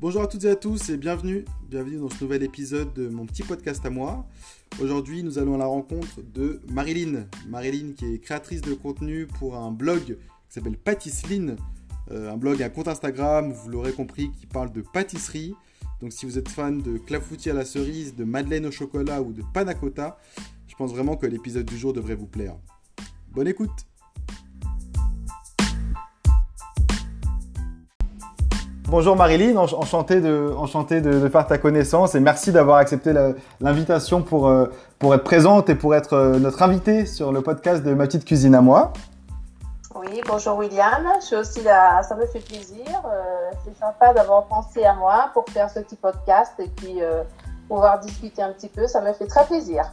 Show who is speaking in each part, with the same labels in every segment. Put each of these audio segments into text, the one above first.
Speaker 1: Bonjour à toutes et à tous et bienvenue, bienvenue dans ce nouvel épisode de mon petit podcast à moi. Aujourd'hui, nous allons à la rencontre de Marilyn. Marilyn qui est créatrice de contenu pour un blog qui s'appelle Pâtisseline, euh, un blog, un compte Instagram, vous l'aurez compris, qui parle de pâtisserie. Donc si vous êtes fan de clafoutis à la cerise, de madeleine au chocolat ou de panna cotta, je pense vraiment que l'épisode du jour devrait vous plaire. Bonne écoute Bonjour Marilyn, enchanté, de, enchanté de, faire ta connaissance et merci d'avoir accepté l'invitation pour, euh, pour être présente et pour être euh, notre invitée sur le podcast de Ma petite cuisine à moi.
Speaker 2: Oui, bonjour William, je suis aussi là, ça me fait plaisir, euh, c'est sympa d'avoir pensé à moi pour faire ce petit podcast et puis pouvoir discuter un petit peu, ça me fait très plaisir.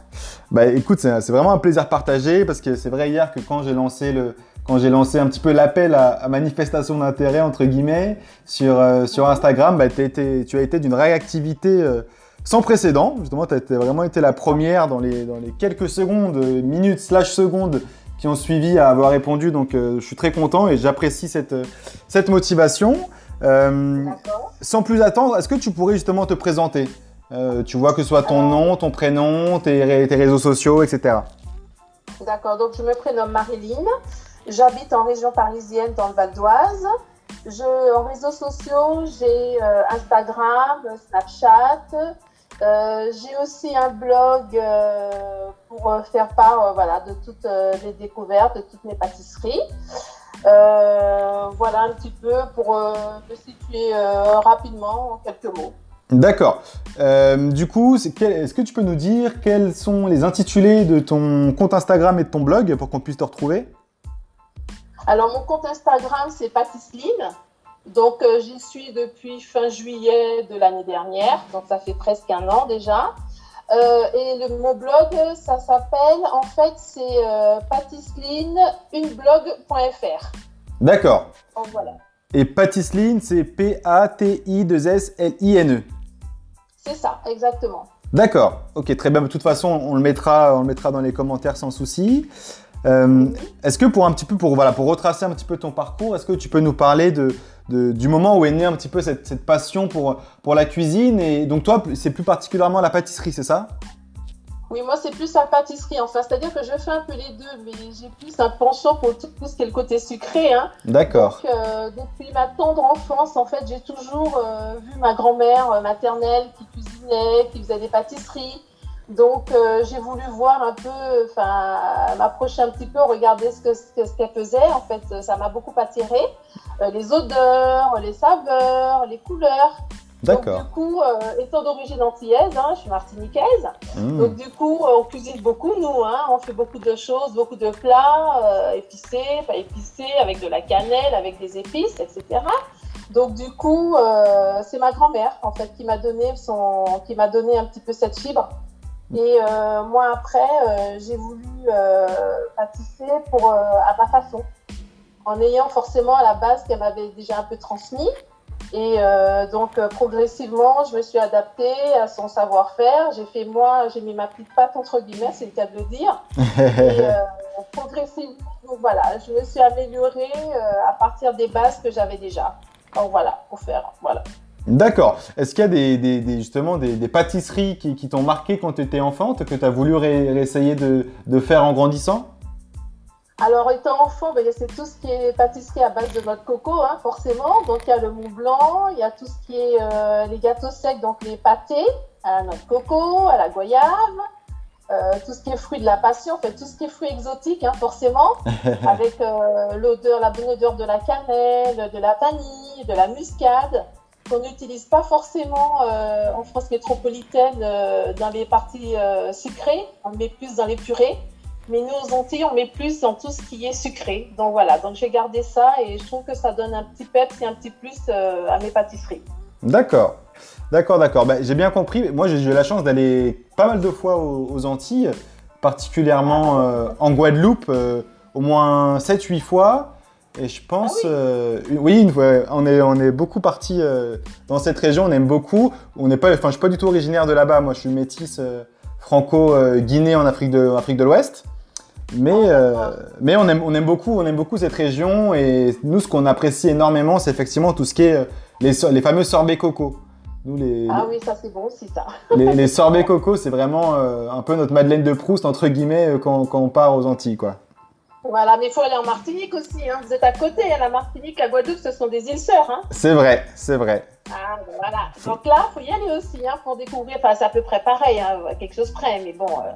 Speaker 1: Bah écoute, c'est vraiment un plaisir partagé parce que c'est vrai hier que quand j'ai lancé le, quand j'ai lancé un petit peu l'appel à, manifestation d'intérêt, entre guillemets, sur, euh, sur Instagram, bah, été, tu as été d'une réactivité euh, sans précédent. Justement, tu as vraiment été la première dans les, dans les quelques secondes, minutes, slash secondes qui ont suivi à avoir répondu. Donc, euh, je suis très content et j'apprécie cette, cette motivation. sans plus attendre, est-ce que tu pourrais justement te présenter? Tu vois que ce soit ton nom, ton prénom, tes, tes réseaux sociaux, etc.
Speaker 2: D'accord, donc je me prénomme Marilyn. J'habite en région parisienne dans le Val d'Oise. Je, en réseaux sociaux, j'ai euh, Instagram, Snapchat. Euh, j'ai aussi un blog euh, pour faire part voilà, de toutes les découvertes, de toutes mes pâtisseries. voilà un petit peu pour me situer rapidement en quelques mots.
Speaker 1: D'accord. du coup, est-ce que tu peux nous dire quels sont les intitulés de ton compte Instagram et de ton blog pour qu'on puisse te retrouver?
Speaker 2: Alors, mon compte Instagram, c'est Patisseline. Donc, euh, j'y suis depuis fin juillet de l'année dernière. Donc, ça fait presque un an déjà. Euh, et le, mon blog, ça s'appelle, en fait, c'est euh,
Speaker 1: D'accord. voilà. Et Patisseline, c'est P-A-T-I-2-S-L-I-N-E.
Speaker 2: C'est ça, exactement.
Speaker 1: D'accord. Ok, très bien. De toute façon, on le mettra, on le mettra dans les commentaires sans souci. Euh, est-ce que pour un petit peu, pour, voilà, pour retracer un petit peu ton parcours, est-ce que tu peux nous parler de, du moment où est née un petit peu cette, cette, passion pour, pour la cuisine Et donc toi, c'est plus particulièrement la pâtisserie, c'est ça?
Speaker 2: Oui, moi, c'est plus la pâtisserie, enfin. C'est-à-dire que je fais un peu les deux, mais j'ai plus un penchant pour tout, ce qui est le côté sucré. Hein.
Speaker 1: D'accord.
Speaker 2: Euh, depuis ma tendre enfance, en fait, j'ai toujours euh, vu ma grand-mère maternelle qui cuisinait, qui faisait des pâtisseries. Donc euh, j'ai voulu voir un peu, enfin m'approcher un petit peu, regarder ce qu'elle ce, faisait. En fait, ça m'a beaucoup attiré. Euh, les odeurs, les saveurs, les couleurs.
Speaker 1: D'accord.
Speaker 2: du coup, euh, étant d'origine antillaise, hein, je suis martiniquaise. Mmh. Donc du coup, on cuisine beaucoup nous. Hein, on fait beaucoup de choses, beaucoup de plats épicés, pas épicés, avec de la cannelle, avec des épices, etc. Donc du coup, c'est ma grand-mère en fait qui m'a donné son, qui m'a donné un petit peu cette fibre. Et euh, moi, après, euh, j'ai voulu euh, pâtisser pour, à ma façon, en ayant forcément à la base qu'elle m'avait déjà un peu transmis. Et donc, progressivement, je me suis adaptée à son savoir-faire. J'ai fait, moi, j'ai mis ma petite patte, entre guillemets, c'est le cas de le dire. et progressivement, voilà, je me suis améliorée à partir des bases que j'avais déjà. Donc, voilà, pour faire, voilà.
Speaker 1: D'accord. Est-ce qu'il y a des, justement des, pâtisseries qui, t'ont marqué quand tu étais enfante, que tu as voulu réessayer de, faire en grandissant?
Speaker 2: Alors, étant enfant, ben, c'est tout ce qui est pâtisserie à base de noix de coco, hein, forcément. Donc, il y a le Mont Blanc, il y a tout ce qui est euh, les gâteaux secs, donc les pâtés à la noix de coco, à la goyave, euh, tout ce qui est fruits de la passion, en fait, tout ce qui est fruits exotiques, hein, forcément, avec euh, l'odeur, la bonne odeur de la cannelle, de la vanille, de la muscade qu'on n'utilise pas forcément en France métropolitaine dans les parties sucrées, on met plus dans les purées. Mais nous, aux Antilles, on met plus dans tout ce qui est sucré. Donc voilà, donc j'ai gardé ça et je trouve que ça donne un petit peps et un petit plus à mes pâtisseries.
Speaker 1: D'accord, d'accord, d'accord. Ben, j'ai bien compris. Moi, j'ai eu la chance d'aller pas mal de fois aux, Antilles, particulièrement en Guadeloupe, au moins 7-8 fois. Et je pense, ah oui, euh, on, est, on est beaucoup parti euh, dans cette région, on aime beaucoup. On n'est pas, enfin, je suis pas du tout originaire de là-bas. Moi, je suis métisse euh, franco-guinée en Afrique de, Afrique de l'Ouest. Mais, euh, mais on, aime, on, aime beaucoup, on aime beaucoup cette région et nous, ce qu'on apprécie énormément, c'est effectivement tout ce qui est les, les fameux sorbets coco.
Speaker 2: Nous, les, ah oui, ça c'est bon aussi, ça.
Speaker 1: les, les sorbets coco, c'est vraiment un peu notre Madeleine de Proust, entre guillemets, quand, quand on part aux Antilles, quoi.
Speaker 2: Voilà, mais il faut aller en Martinique aussi. Hein. Vous êtes à côté, hein, la Martinique, la Guadeloupe, ce sont des îles sœurs. Hein.
Speaker 1: C'est vrai, c'est vrai.
Speaker 2: Ah, ben voilà. Donc là, il faut y aller aussi hein, pour découvrir. Enfin, c'est à peu près pareil, hein, quelque chose près, mais bon, euh,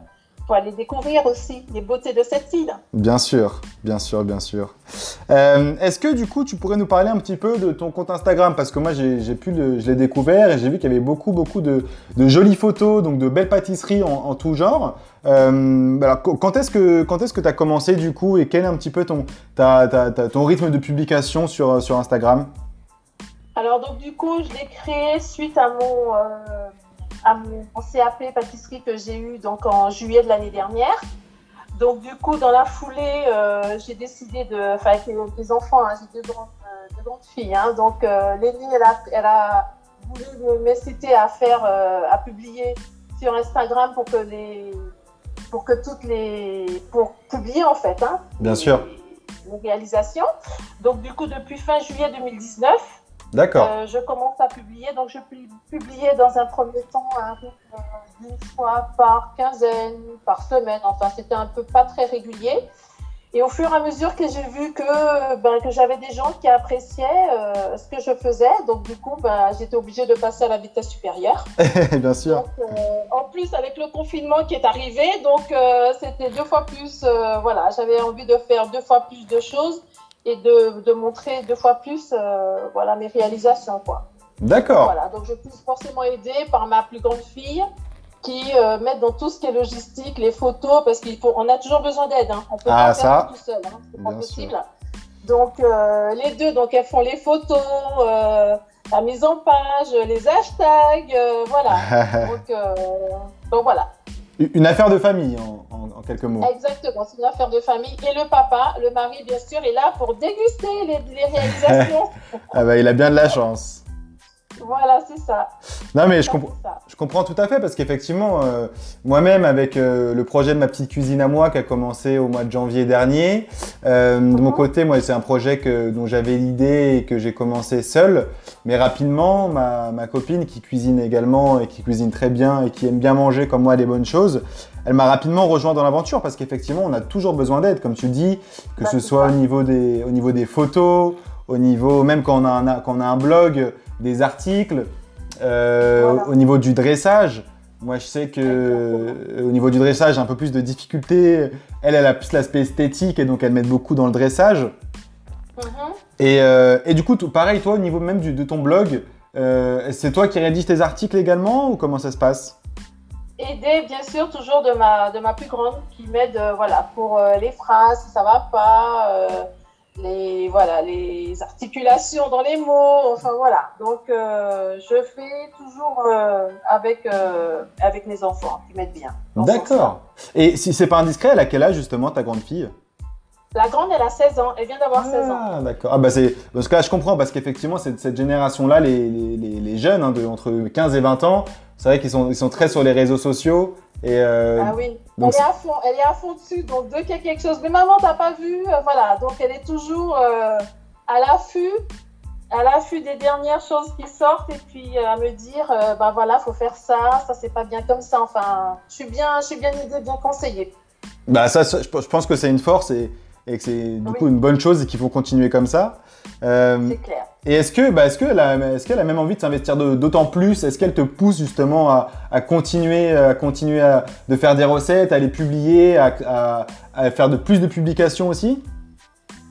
Speaker 2: faut aller découvrir aussi les beautés de cette île.
Speaker 1: Bien sûr, bien sûr, bien sûr. Euh, est-ce que du coup, tu pourrais nous parler un petit peu de ton compte Instagram? Parce que moi, j'ai pu le, je l'ai découvert et j'ai vu qu'il y avait beaucoup, beaucoup de, jolies photos, donc de belles pâtisseries en, tout genre. Euh, alors, quand est-ce que quand est-ce que tu as commencé du coup et quel est un petit peu ton, ton rythme de publication sur, sur Instagram?
Speaker 2: Alors donc du coup, je l'ai créé suite à mon euh, à mon CAP pâtisserie que j'ai eu donc en juillet de l'année dernière. Donc du coup, dans la foulée, euh, j'ai décidé de, enfin avec les, enfants, hein, j'ai deux grandes, euh, grandes, filles, hein, donc euh, elle a, elle a voulu m'inciter à faire, euh, à publier sur Instagram pour que les, pour que toutes les, pour publier en fait, hein,
Speaker 1: bien sûr,
Speaker 2: les réalisations. Donc du coup, depuis fin juillet 2019.
Speaker 1: D'accord.
Speaker 2: Euh, je commence à publier. Donc, je publiais dans un premier temps un une fois par quinzaine, par semaine. Enfin, c'était un peu pas très régulier. Et au fur et à mesure que j'ai vu que, ben, que j'avais des gens qui appréciaient euh, ce que je faisais, donc du coup, ben, j'étais obligée de passer à la vitesse supérieure.
Speaker 1: Bien sûr.
Speaker 2: Euh, en plus, avec le confinement qui est arrivé, donc c'était deux fois plus. voilà, j'avais envie de faire deux fois plus de choses et de, de montrer deux fois plus euh, voilà, mes réalisations. Quoi.
Speaker 1: D'accord.
Speaker 2: Voilà, donc je suis forcément aidée par ma plus grande fille qui euh, met dans tout ce qui est logistique, les photos, parce qu'on a toujours besoin d'aide. Hein. On peut
Speaker 1: ah,
Speaker 2: pas
Speaker 1: ça.
Speaker 2: faire tout seul, hein. c'est pas possible. Donc euh, les deux, donc elles font les photos, euh, la mise en page, les hashtags, voilà. donc, donc voilà.
Speaker 1: Une affaire de famille, en, quelques mots.
Speaker 2: Exactement, c'est une affaire de famille. Et le papa, le mari, bien sûr, est là pour déguster les, réalisations.
Speaker 1: ah bah, il a bien de la chance.
Speaker 2: Voilà, c'est ça.
Speaker 1: Non, mais je, je comprends tout à fait parce qu'effectivement, euh, moi-même, avec euh, le projet de ma petite cuisine à moi qui a commencé au mois de janvier dernier, euh, de mon mhm. côté, moi, c'est un projet que, dont j'avais l'idée et que j'ai commencé seul. Mais rapidement, ma, ma, copine qui cuisine également et qui cuisine très bien et qui aime bien manger comme moi des bonnes choses, elle m'a rapidement rejoint dans l'aventure parce qu'effectivement, on a toujours besoin d'aide, comme tu dis, que ce soit au niveau, des, au niveau des photos, au niveau, même quand on a un, quand on a un blog, des articles, euh, au niveau du dressage. Moi, je sais que euh, au niveau du dressage, j'ai un peu plus de difficultés. Elle, elle a plus l'aspect esthétique et donc elle met beaucoup dans le dressage. Et, euh, et, du coup, pareil, toi, au niveau même du, de ton blog, c'est toi qui rédiges tes articles également ou comment ça se passe?
Speaker 2: Aider, bien sûr, toujours de ma, de ma plus grande qui m'aide voilà, pour les phrases, si ça va pas les voilà les articulations dans les mots enfin voilà donc euh, je fais toujours euh, avec euh, avec mes enfants qui m'aident bien
Speaker 1: d'accord et si c'est pas indiscret elle a quel âge justement ta grande fille?
Speaker 2: La grande, elle a 16 ans. Elle vient d'avoir 16 ans.
Speaker 1: Ah, d'accord. Ah, bah c'est... Parce que là, je comprends, parce qu'effectivement, cette, cette génération-là, les, les, les, jeunes, hein, de, entre 15 et 20 ans, c'est vrai qu'ils sont, ils sont très sur les réseaux sociaux. Et
Speaker 2: euh, ah oui, elle, est à fond, elle est à fond dessus. Donc, dès qu'il y a quelque chose, mais maman, t'as pas vu euh, Voilà, donc elle est toujours euh, à l'affût, à l'affût des dernières choses qui sortent et puis à me dire, ben voilà, faut faire ça, ça c'est pas bien comme ça. Enfin, je suis bien, je suis bien aidée, bien conseillée.
Speaker 1: Bah ça, je pense que c'est une force et, et que c'est du coup une bonne chose et qu'il faut continuer comme ça.
Speaker 2: c'est clair.
Speaker 1: Et est-ce que, bah, est-ce qu'elle a, est-ce qu'elle a même envie de s'investir d'autant plus? Est-ce qu'elle te pousse justement à, à continuer, à continuer à, de faire des recettes, à les publier, à, à, faire de plus de publications aussi?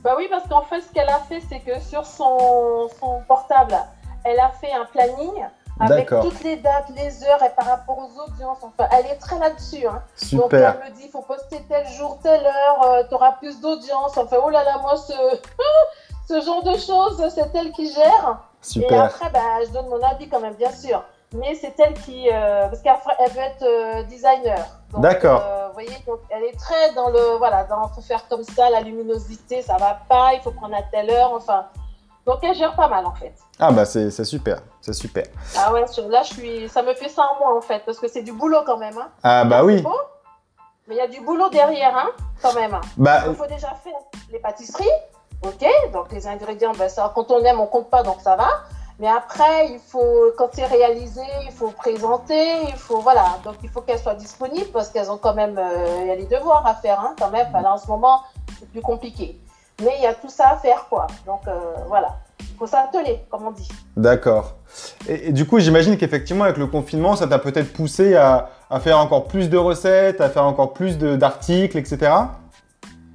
Speaker 2: Bah oui, parce qu'en fait, ce qu'elle a fait, c'est que sur son, son portable, elle a fait un planning avec toutes les dates, les heures et par rapport aux audiences. Enfin, elle est très là-dessus. Hein.
Speaker 1: Super.
Speaker 2: Donc elle me dit, il faut poster tel jour, telle heure, euh, tu auras plus d'audience. Enfin, oh là là, moi, ce... ce genre de choses, c'est elle qui gère.
Speaker 1: Super.
Speaker 2: Et après, bah, je donne mon avis quand même, bien sûr. Mais c'est elle qui. Euh, parce qu'elle veut être euh, designer.
Speaker 1: D'accord.
Speaker 2: Euh, vous voyez, donc elle est très dans le. Voilà, dans faut faire comme ça, la luminosité, ça va pas, il faut prendre à telle heure, enfin. Donc elle gère pas mal en fait.
Speaker 1: Ah bah c'est super, c'est super.
Speaker 2: Ah ouais, là je suis, ça me fait ça en moi en fait, parce que c'est du boulot quand même. Hein.
Speaker 1: Ah bah oui.
Speaker 2: Mais il y a du boulot derrière, hein, quand même.
Speaker 1: Bah,
Speaker 2: Il faut déjà faire les pâtisseries, ok Donc les ingrédients, ben, quand on aime, on compte pas, donc ça va. Mais après, il faut, quand c'est réalisé, il faut présenter, il faut, voilà. Donc il faut qu'elles soient disponibles parce qu'elles ont quand même, euh, il y a les devoirs à faire, hein, quand même. Enfin, en ce moment, c'est plus compliqué. Mais il y a tout ça à faire, quoi. Donc euh, voilà. Il faut s'atteler, comme on dit.
Speaker 1: D'accord. Et, du coup, j'imagine qu'effectivement, avec le confinement, ça t'a peut-être poussé à, à faire encore plus de recettes, à faire encore plus d'articles, etc.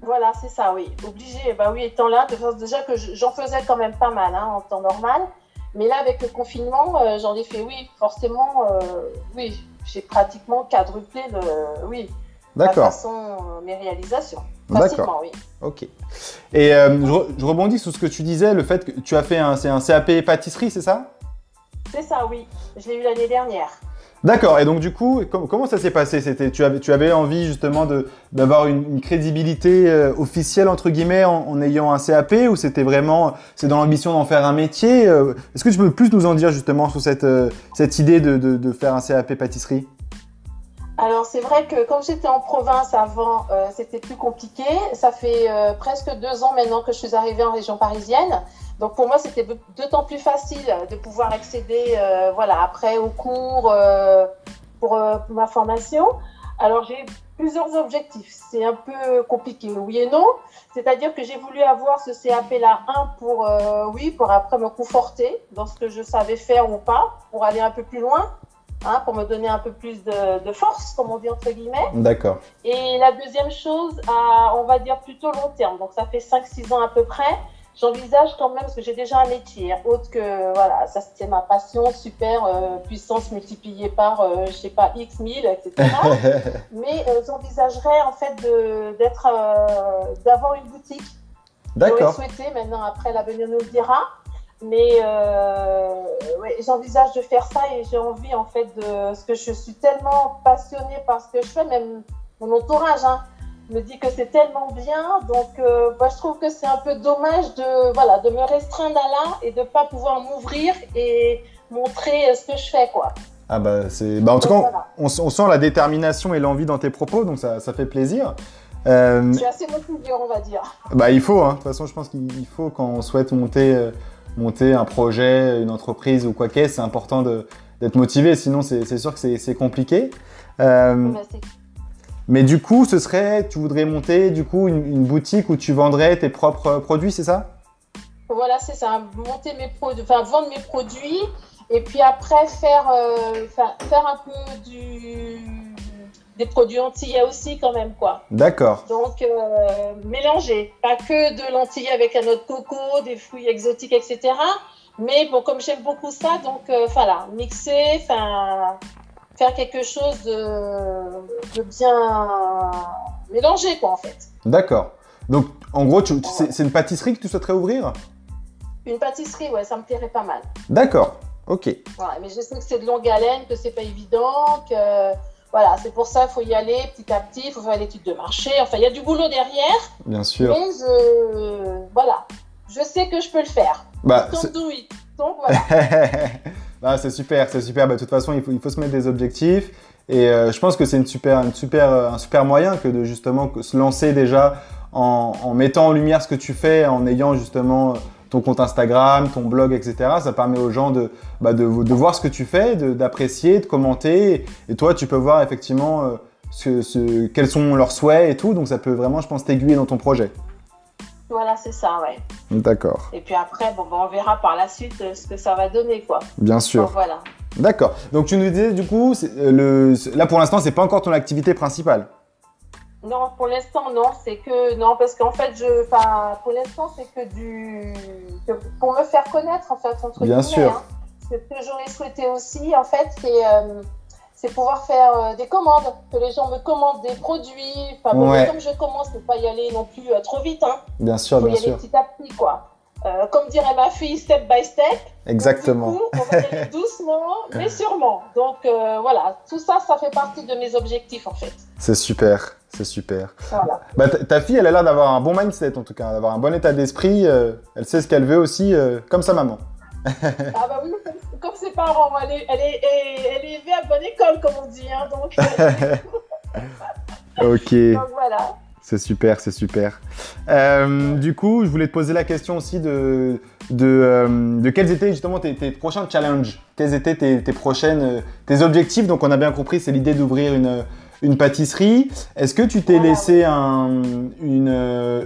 Speaker 2: Voilà, c'est ça, oui. Obligé, bah oui, étant là, de déjà que je- j'en faisais quand même pas mal hein, en temps normal. Mais là, avec le confinement, euh, j'en ai fait, oui, forcément, euh, oui, j'ai pratiquement quadruplé le, oui, la façon, euh, mes réalisations.
Speaker 1: D'accord.
Speaker 2: Oui.
Speaker 1: Ok. Et euh, je, re- je rebondis sur ce que tu disais, le fait que tu as fait un, un CAP pâtisserie, c'est ça?
Speaker 2: C'est ça, oui. Je l'ai eu l'année dernière.
Speaker 1: D'accord. Et donc du coup, com- comment ça s'est passé? C'était, tu avais, tu avais envie justement d'avoir une, une crédibilité euh, officielle entre guillemets en, en ayant un CAP ou c'était vraiment, c'est dans l'ambition d'en faire un métier euh, Est-ce que tu peux plus nous en dire justement sur cette euh, cette idée de, de, de faire un CAP pâtisserie?
Speaker 2: Alors, c'est vrai que comme j'étais en province avant, euh, c'était plus compliqué. Ça fait euh, presque deux ans maintenant que je suis arrivée en région parisienne. Donc, pour moi, c'était d'autant plus facile de pouvoir accéder, euh, voilà, après au cours pour, pour ma formation. Alors, j'ai plusieurs objectifs. C'est un peu compliqué, oui et non. C'est-à-dire que j'ai voulu avoir ce CAP-là, un, pour, oui, pour après me conforter dans ce que je savais faire ou pas, pour aller un peu plus loin hein, pour me donner un peu plus de, de force, comme on dit entre guillemets.
Speaker 1: D'accord.
Speaker 2: Et la deuxième chose, à, on va dire plutôt long terme, donc ça fait 5-6 ans à peu près, j'envisage quand même, parce que j'ai déjà un métier, hein, autre que, voilà, ça c'est ma passion, super euh, puissance multipliée par, euh, je sais pas, X 1000, etc. Mais euh, j'envisagerais en fait d'être, euh, d'avoir une boutique. J'aurais
Speaker 1: D'accord.
Speaker 2: souhaité, maintenant après l'avenir nous le dira. Mais euh, ouais, j'envisage de faire ça et j'ai envie en fait de. Parce que je suis tellement passionnée par ce que je fais, même mon entourage hein, me dit que c'est tellement bien. Donc euh, bah, je trouve que c'est un peu dommage de, voilà, de me restreindre à là et de ne pas pouvoir m'ouvrir et montrer euh, ce que je fais. Quoi.
Speaker 1: Ah bah c'est, bah en tout cas,
Speaker 2: voilà.
Speaker 1: on, on sent la détermination et l'envie dans tes propos, donc ça, ça fait plaisir. Euh,
Speaker 2: Je suis assez motivée, on va dire.
Speaker 1: Bah, il faut, hein. de toute façon, je pense qu'il il faut quand on souhaite monter, monter un projet, une entreprise ou quoi qu'est-ce, c'est important d'être motivé, sinon c'est sûr que c'est- compliqué. Euh,
Speaker 2: Mais
Speaker 1: du coup, ce serait, tu voudrais monter du coup une, une boutique où tu vendrais tes propres produits, c'est ça?
Speaker 2: Voilà, c'est ça. Monter mes produits, enfin vendre mes produits, et puis après faire, euh, faire, faire un peu du des produits antillais aussi quand même quoi.
Speaker 1: D'accord.
Speaker 2: Donc euh, mélanger, pas que de lentilles avec un autre coco, des fruits exotiques, etc. Mais bon, comme j'aime beaucoup ça, donc euh, voilà, mixer, enfin faire quelque chose de, de bien mélangé quoi en fait.
Speaker 1: D'accord. Donc, en gros, tu- c'est une pâtisserie que tu souhaiterais ouvrir?
Speaker 2: Une pâtisserie, ouais, ça me plairait pas mal.
Speaker 1: D'accord. Ok.
Speaker 2: Voilà, mais je sais que c'est de longue haleine, que c'est pas évident, que voilà, c'est pour ça qu'il faut y aller petit à petit, il faut faire l'étude de marché. Enfin, il y a du boulot derrière,
Speaker 1: Bien sûr.
Speaker 2: mais je voilà, je sais que je peux le faire.
Speaker 1: Bah.
Speaker 2: Donc voilà.
Speaker 1: Ah, c'est super, c'est super. Bah, de toute façon, il faut, il faut se mettre des objectifs. Et euh, je pense que c'est une super, une super, un super moyen que de justement se lancer déjà en, en mettant en lumière ce que tu fais, en ayant justement ton compte Instagram, ton blog, etc. Ça permet aux gens de, bah, de, de voir ce que tu fais, de- d'apprécier, de, commenter. Et toi, tu peux voir effectivement euh, ce, ce- quels sont leurs souhaits et tout. Donc ça peut vraiment, je pense, t'aiguiller dans ton projet.
Speaker 2: Voilà, c'est ça, ouais.
Speaker 1: D'accord,
Speaker 2: Et puis après, bon, ben, on verra par la suite euh, ce que ça va donner, quoi.
Speaker 1: bien
Speaker 2: Donc
Speaker 1: sûr.
Speaker 2: voilà.
Speaker 1: D'accord. Donc tu nous disais du coup, euh, le, là pour l'instant, c'est pas encore ton activité principale.
Speaker 2: Non, pour l'instant, non, c'est que non, parce qu'en fait, je, enfin, pour l'instant, c'est que du, que pour me faire connaître, en fait, entre
Speaker 1: Bien
Speaker 2: guillemets,
Speaker 1: sûr.
Speaker 2: hein. Ce que j'aurais souhaité aussi, en fait, c'est, euh, c'est pouvoir faire euh, des commandes, que les gens me commandent des produits. Enfin, bon,
Speaker 1: Ouais.
Speaker 2: mais comme je commence, ne pas y aller non plus euh, trop vite, hein.
Speaker 1: Bien sûr,
Speaker 2: Faut y
Speaker 1: bien
Speaker 2: aller
Speaker 1: sûr.
Speaker 2: petit à petit, quoi. Euh, comme dirait ma fille, step by step. Donc,
Speaker 1: Exactement.
Speaker 2: Du coup, on va aller doucement, mais sûrement. Donc euh, voilà, tout ça, ça fait partie de mes objectifs, en fait.
Speaker 1: C'est super, c'est super.
Speaker 2: Voilà.
Speaker 1: Bah, ta, fille, elle a l'air d'avoir un bon mindset en tout cas, d'avoir un bon état d'esprit. euh, elle sait ce qu'elle veut aussi, comme sa maman.
Speaker 2: Ah bah oui, comme, comme ses parents, elle est, elle, est, elle est élevée à bonne école, comme on dit. Hein, donc,
Speaker 1: Ok.
Speaker 2: Donc voilà.
Speaker 1: C'est super, c'est super. Euh, du coup, je voulais te poser la question aussi de, de, euh, de quels étaient justement tes, tes prochains challenges, quels étaient tes, tes prochaines, euh, tes objectifs? Donc, on a bien compris, c'est l'idée d'ouvrir une, une pâtisserie. Est-ce que tu t'es laissé un, une,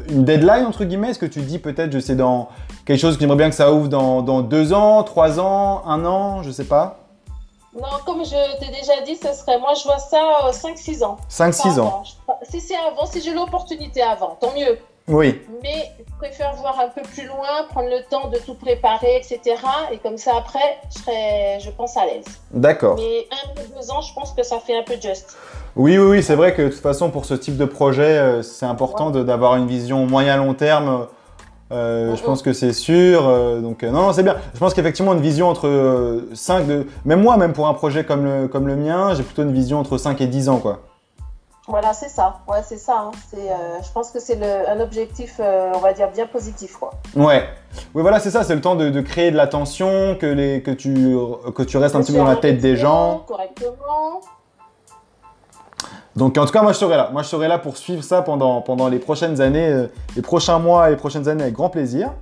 Speaker 1: une deadline entre guillemets? Est-ce que tu dis peut-être, je sais, dans quelque chose que j'aimerais bien que ça ouvre dans, dans deux ans, trois ans, un an, je sais pas,
Speaker 2: Non, comme je t'ai déjà dit, ce serait, moi je vois ça euh, 5-6 ans.
Speaker 1: cinq,
Speaker 2: Pas
Speaker 1: six ans.
Speaker 2: avant. Je- Si c'est avant, si j'ai l'opportunité avant, tant mieux.
Speaker 1: Oui,
Speaker 2: Mais je préfère voir un peu plus loin, prendre le temps de tout préparer, etc. Et comme ça, après, je serai, je pense, à l'aise.
Speaker 1: d'accord.
Speaker 2: Mais un ou deux ans, je pense que ça fait un peu juste.
Speaker 1: Oui, oui, oui, c'est vrai que de toute façon, pour ce type de projet, euh, c'est important de- d'avoir une vision moyen-long terme. Euh, Je pense que c'est sûr. euh, donc, euh, non, non, c'est bien. Je pense qu'effectivement, une vision entre 5 de. Même moi, même pour un projet comme le, comme le mien, j'ai plutôt une vision entre 5 et 10 ans, quoi.
Speaker 2: Voilà, c'est ça. Ouais, c'est ça. hein. Euh, je pense que c'est un objectif, euh, on va dire, bien positif, quoi.
Speaker 1: Ouais. Oui, voilà, c'est ça. C'est le temps de, de créer de l'attention, que, les, que, tu, que tu restes un petit peu dans la tête des gens.
Speaker 2: Correctement.
Speaker 1: Donc, en tout cas, moi, je serai là. Moi, je serai là pour suivre ça pendant, pendant les prochaines années, euh, les prochains mois et les prochaines années avec grand plaisir.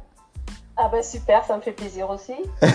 Speaker 2: Ah bah super, ça me fait plaisir aussi.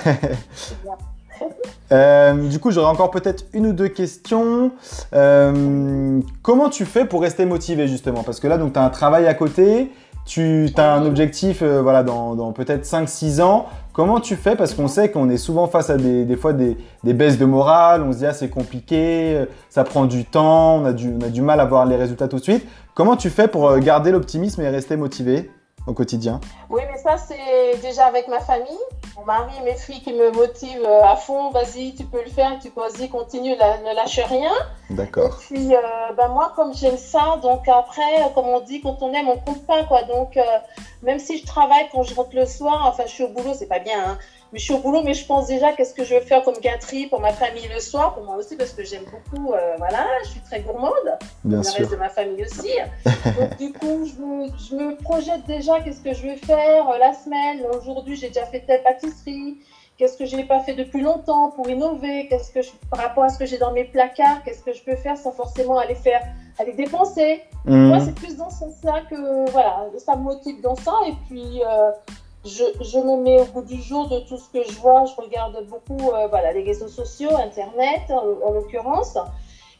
Speaker 1: Euh, du coup, j'aurais encore peut-être une ou deux questions. Euh, comment tu fais pour rester motivé justement? Parce que là, tu as un travail à côté, tu as un objectif voilà, dans, dans peut-être 5-6 ans. Comment tu fais? Parce qu'on sait qu'on est souvent face à des, fois des, baisses de morale, on se dit ah, c'est compliqué, euh, ça prend du temps, on a du, on a du mal à voir les résultats tout de suite. Comment tu fais pour euh, garder l'optimisme et rester motivé au quotidien?
Speaker 2: Oui, mais ça, c'est déjà avec ma famille, mon mari et mes filles qui me motivent euh, à fond. Vas-y, tu peux le faire, tu peux, vas-y, continue, la- ne lâche rien. Et
Speaker 1: D'accord.
Speaker 2: puis, euh, ben moi, comme j'aime ça, donc après, euh, comme on dit, quand on aime, on compte pas, quoi. Donc, euh, même si je travaille quand je rentre le soir, enfin, je suis au boulot, c'est pas bien, hein, mais je suis au boulot, mais je pense déjà qu'est-ce que je vais faire comme gâterie pour ma famille le soir, pour moi aussi, parce que j'aime beaucoup, euh, voilà, je suis très gourmande,
Speaker 1: Bien
Speaker 2: le
Speaker 1: sûr.
Speaker 2: reste de ma famille aussi. Donc, du coup, je me, je me projette déjà qu'est-ce que je vais faire euh, la semaine. Aujourd'hui, j'ai déjà fait telle pâtisserie. Qu'est-ce que je n'ai pas fait depuis longtemps pour innover? Qu'est-ce que je, par rapport à ce que j'ai dans mes placards, qu'est-ce que je peux faire sans forcément aller faire, aller dépenser?
Speaker 1: Mhm.
Speaker 2: Moi, c'est plus dans ce sens-là que voilà, ça me motive dans ça. Et puis, euh, je, je me mets au bout du jour de tout ce que je vois. Je regarde beaucoup euh, voilà, les réseaux sociaux, Internet en, en l'occurrence.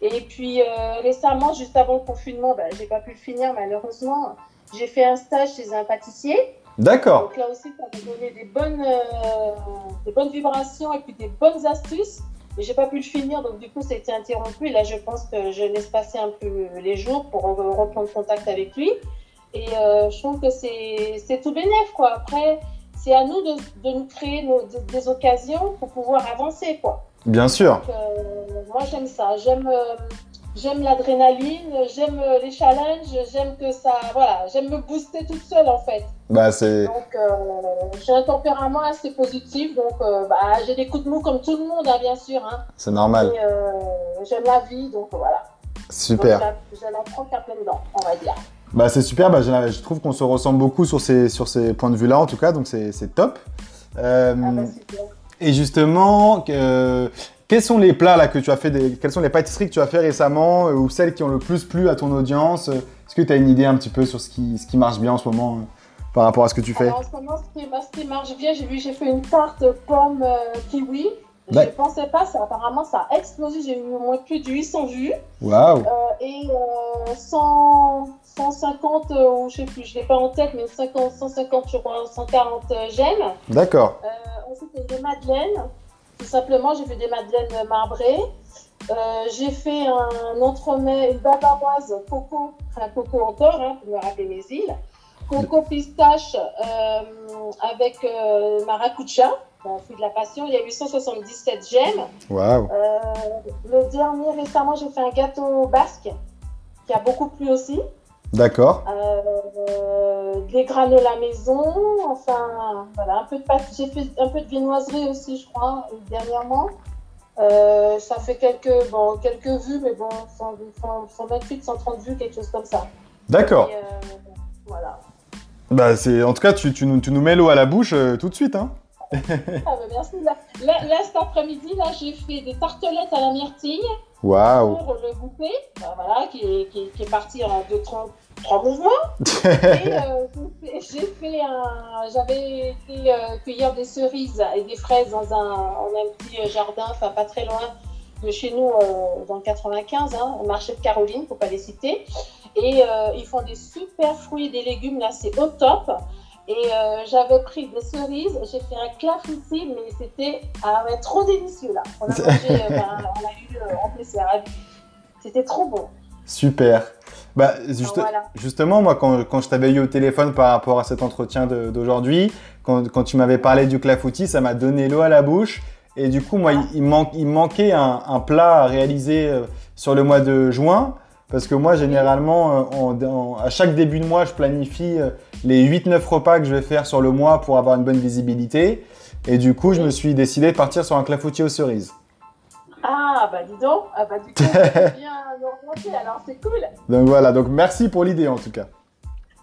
Speaker 2: Et puis, euh, récemment, juste avant le confinement, ben, j'ai pas pu le finir malheureusement. J'ai fait un stage chez un pâtissier.
Speaker 1: D'accord.
Speaker 2: Donc là aussi, ça m'a donné des bonnes, euh, des bonnes vibrations et puis des bonnes astuces. Mais j'ai pas pu le finir, donc du coup, ça a été interrompu. Et là, je pense que je laisse passer un peu les jours pour re- reprendre contact avec lui. Et euh, je trouve que c'est tout bénef, quoi. Après, c'est à nous de, de nous créer nos- des, des occasions pour pouvoir avancer, quoi.
Speaker 1: Bien sûr.
Speaker 2: Donc, euh, moi, j'aime ça. J'aime euh, j'aime l'adrénaline, j'aime les challenges, j'aime que ça... Voilà, j'aime me booster toute seule, en fait.
Speaker 1: Bah, c'est.
Speaker 2: Donc, euh, j'ai un tempérament assez positif, donc euh, bah, j'ai des coups de mou comme tout le monde, hein, bien sûr. Hein.
Speaker 1: C'est normal.
Speaker 2: Euh, j'aime la vie, donc voilà.
Speaker 1: Super.
Speaker 2: Donc, je n'en prends qu'à plein dedans, on va dire.
Speaker 1: Bah, c'est super. Bah, je, je trouve qu'on se ressemble beaucoup sur ces, sur ces points de vue-là, en tout cas. Donc, c'est c'est top. Euh,
Speaker 2: Ah bah, super.
Speaker 1: et justement, euh, quels sont les plats là que tu as fait des, Quelles sont les pâtisseries que tu as fait récemment euh, ou celles qui ont le plus plu à ton audience? Est-ce que tu as une idée un petit peu sur ce qui, ce qui marche bien en ce moment euh, par rapport à ce que tu fais?
Speaker 2: Alors, en ce moment, ce qui, ce qui marche bien, j'ai vu, j'ai fait une tarte pomme kiwi. Je
Speaker 1: Ouais.
Speaker 2: ne pensais pas, ça, apparemment ça a explosé, j'ai eu au moins plus de 800 vues.
Speaker 1: Waouh
Speaker 2: Euh, et euh, 100, 150, euh, ou je sais plus, je l'ai pas en tête, mais 50, 150, je crois, 140 euh, j'aime.
Speaker 1: D'accord.
Speaker 2: Euh, ensuite, il y a des madeleines. Tout simplement, j'ai fait des madeleines marbrées. J'ai fait un entremets, une bavaroise coco, un coco encore, hein, pour me rappeler mes îles. Coco pistache avec euh, un fruit de la passion. Il y a eu 177 gemmes.
Speaker 1: Waouh
Speaker 2: Euh, le dernier, récemment, j'ai fait un gâteau basque qui a beaucoup plu aussi.
Speaker 1: D'accord.
Speaker 2: Euh, des granolas maison, enfin voilà, un peu de pâte. J'ai fait un peu de viennoiserie aussi, je crois, dernièrement. Euh, ça fait quelques, bon, quelques vues, mais bon, 100, 100, 128, 130 vues, quelque chose comme ça.
Speaker 1: D'accord.
Speaker 2: Euh, voilà.
Speaker 1: Bah, c'est en tout cas, tu, tu nous, tu nous mets l'eau à la bouche euh, tout de suite. Hein.
Speaker 2: Ah, merci. Là, cet après-midi, là, j'ai fait des tartelettes à la myrtille
Speaker 1: Waouh
Speaker 2: pour le goûter, bah, voilà, qui est, qui, est, qui est parti en deux, trois, trois mouvements. et euh, j'ai fait un, j'avais été euh, cueillir des cerises et des fraises dans un, en un petit jardin, enfin pas très loin de chez nous, euh, dans le 95, hein, au marché de Caroline, faut pas les citer. Et euh, ils font des super fruits et des légumes, là c'est au top. Et euh, j'avais pris des cerises, j'ai fait un clafoutis, mais c'était ah ouais, trop délicieux là. On a mangé, euh, ben, on a eu euh, en dessert. C'était trop bon.
Speaker 1: Super. Bah, juste-
Speaker 2: voilà.
Speaker 1: Justement, moi, quand, quand je t'avais eu au téléphone par rapport à cet entretien d'aujourd'hui, quand, quand tu m'avais parlé du clafoutis, ça m'a donné l'eau à la bouche. Et du coup, moi, il, il il manquait un, un plat à réaliser sur le mois de juin. Parce que moi, généralement, euh, en- en- à chaque début de mois, je planifie euh, les 8-9 repas que je vais faire sur le mois pour avoir une bonne visibilité. Et du coup, je me suis décidé de partir sur un clafoutis aux cerises.
Speaker 2: Ah bah dis donc, ah bah du coup, bien orienté, alors c'est cool.
Speaker 1: Donc voilà, donc merci pour l'idée en tout cas.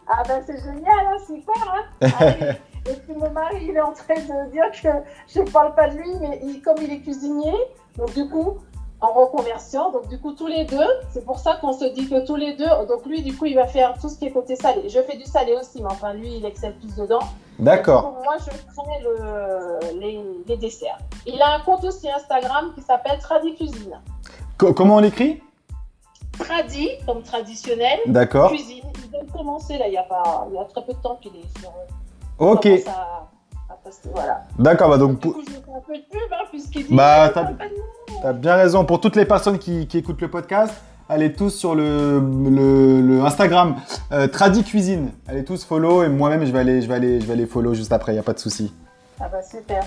Speaker 2: Ah bah c'est génial, hein, super. Hein Allez. Et puis mon mari, il est en train de dire que je ne parle pas de lui, mais il- comme il est cuisinier, donc du coup, en reconversion, donc du coup tous les deux, c'est pour ça qu'on se dit que tous les deux, donc lui du coup il va faire tout ce qui est côté salé. Je fais du salé aussi, mais enfin lui il excelle plus dedans.
Speaker 1: D'accord.
Speaker 2: Moi je ferai le, les, les desserts. Il a un compte aussi Instagram qui s'appelle Tradi Cuisine.
Speaker 1: Co- comment on l'écrit?
Speaker 2: Tradi, comme traditionnel,
Speaker 1: D'accord.
Speaker 2: cuisine. Il vient de commencer là, il y a pas, il y a très peu de temps qu'il est sur.
Speaker 1: Ok.
Speaker 2: à- à poster, voilà.
Speaker 1: D'accord, bah donc
Speaker 2: Du coup, je fais un peu de pub, hein, puisqu'il dit.
Speaker 1: Bah,
Speaker 2: euh,
Speaker 1: t'as- bien raison. Pour toutes les personnes qui, qui écoutent le podcast, allez tous sur le, le, le Instagram euh, Tradi Cuisine. Allez tous follow et moi-même je vais aller, je vais aller, je vais aller follow juste après. Y a pas de souci.
Speaker 2: Ah bah super.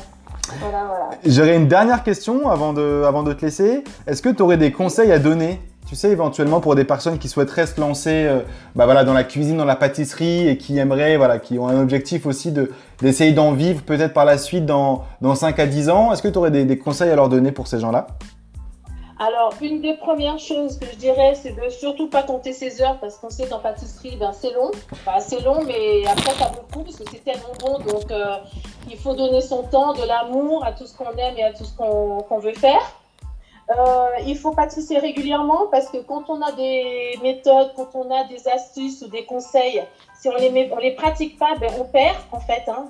Speaker 2: Voilà, voilà.
Speaker 1: J'aurais une dernière question avant de, avant de te laisser. Est-ce que tu aurais des conseils à donner tu sais, éventuellement pour des personnes qui souhaiteraient se lancer euh, bah voilà, dans la cuisine, dans la pâtisserie et qui aimeraient, voilà, qui ont un objectif aussi de- d'essayer d'en vivre peut-être par la suite dans, dans 5 à 10 ans. Est-ce que tu aurais des, conseils à leur donner pour ces gens-là?
Speaker 2: Alors, une des premières choses que je dirais, c'est de surtout pas compter ses heures parce qu'on sait qu'en pâtisserie, ben, c'est long. Enfin, c'est long, mais après, ça vaut le coup parce que c'est tellement bon. Donc, euh, il faut donner son temps, de l'amour à tout ce qu'on aime et à tout ce qu'on veut faire. Euh, il faut pâtisser régulièrement parce que quand on a des méthodes, quand on a des astuces ou des conseils, si on les, met, on les pratique pas, ben, on perd en fait. Hein.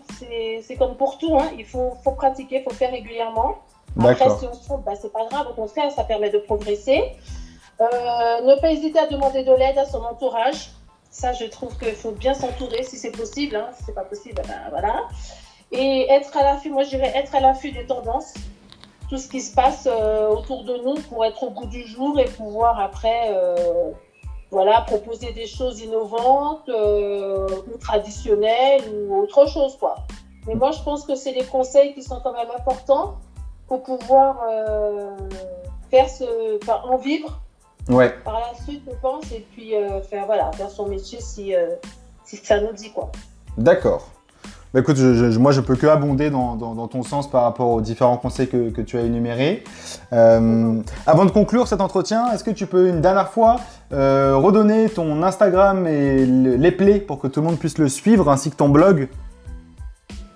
Speaker 2: C'est comme pour tout, hein. il faut, faut pratiquer, il faut faire régulièrement. Après, si on se trompe, bah, c'est pas grave. Au contraire, ça permet de progresser. Euh, ne pas hésiter à demander de l'aide à son entourage. Ça, je trouve qu'il faut bien s'entourer si c'est possible. Hein. Si c'est pas possible, ben, voilà. Et être à l'affût, moi je dirais être à l'affût des tendances. Tout ce qui se passe euh, autour de nous pour être au goût du jour et pouvoir après euh, voilà, proposer des choses innovantes euh, ou traditionnelles ou autre chose. Quoi. Mais moi, je pense que c'est des conseils qui sont quand même importants pour pouvoir faire ce, enfin, en vivre
Speaker 1: Ouais.
Speaker 2: par la suite, je pense, et puis faire, voilà, faire son métier si, si ça nous dit quoi.
Speaker 1: D'accord. Bah écoute, je- je- moi je peux que abonder dans, ton sens par rapport aux différents conseils que, tu as énumérés. Euh, avant de conclure cet entretien, est-ce que tu peux une dernière fois euh, redonner ton Instagram et le- les plays pour que tout le monde puisse le suivre ainsi que ton blog?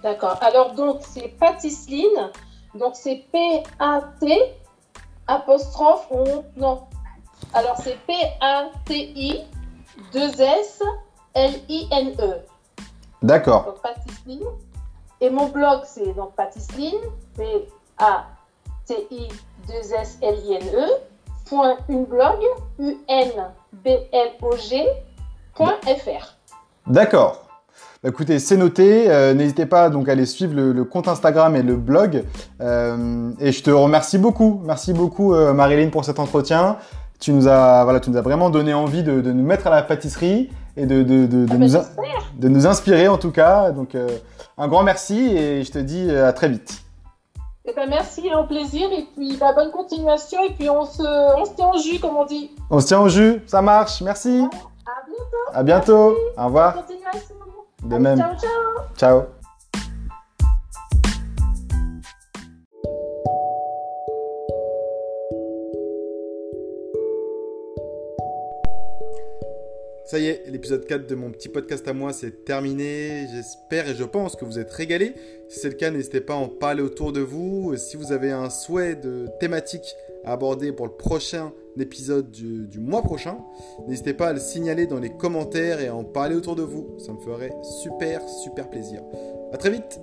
Speaker 2: D'accord. Alors donc c'est Patisseline, donc c'est P-A-T apostrophe on- non. Alors c'est P-A-T-I 2 S L-I-N-E.
Speaker 1: D'accord.
Speaker 2: Donc Patisseline. Et mon blog c'est donc Patisseline P-A-T-I 2 S L-I-N-E point uneblog U N B L O G point fr.
Speaker 1: D'accord. Bah, écoutez, c'est noté. Euh, N'hésitez pas donc à aller suivre le, le compte Instagram et le blog. Euh, et je te remercie beaucoup. Merci beaucoup, euh, Marilyn, pour cet entretien. Tu nous as, voilà, tu nous as vraiment donné envie de, de nous mettre à la pâtisserie et de, de- de- de
Speaker 2: Ah
Speaker 1: nous, in- de nous inspirer en tout cas. Donc, euh, un grand merci et je te dis à très vite.
Speaker 2: Eh ben, merci, un plaisir. Et puis, bah, bonne continuation. Et puis, on se, on se tient en jus, comme on dit.
Speaker 1: On se tient au jus. Ça marche. Merci.
Speaker 2: À bientôt.
Speaker 1: À bientôt. Au
Speaker 2: Bonne
Speaker 1: revoir.
Speaker 2: continuation.
Speaker 1: De
Speaker 2: Allez,
Speaker 1: même.
Speaker 2: Ciao, ciao.
Speaker 1: Ciao. Ça y est, l'épisode 4 de mon petit podcast à moi, c'est terminé. J'espère et je pense que vous êtes régalés. Si c'est le cas, n'hésitez pas à en parler autour de vous. Si vous avez un souhait de thématique à aborder pour le prochain épisode du, du mois prochain, n'hésitez pas à le signaler dans les commentaires et à en parler autour de vous. Ça me ferait super, super plaisir. À très vite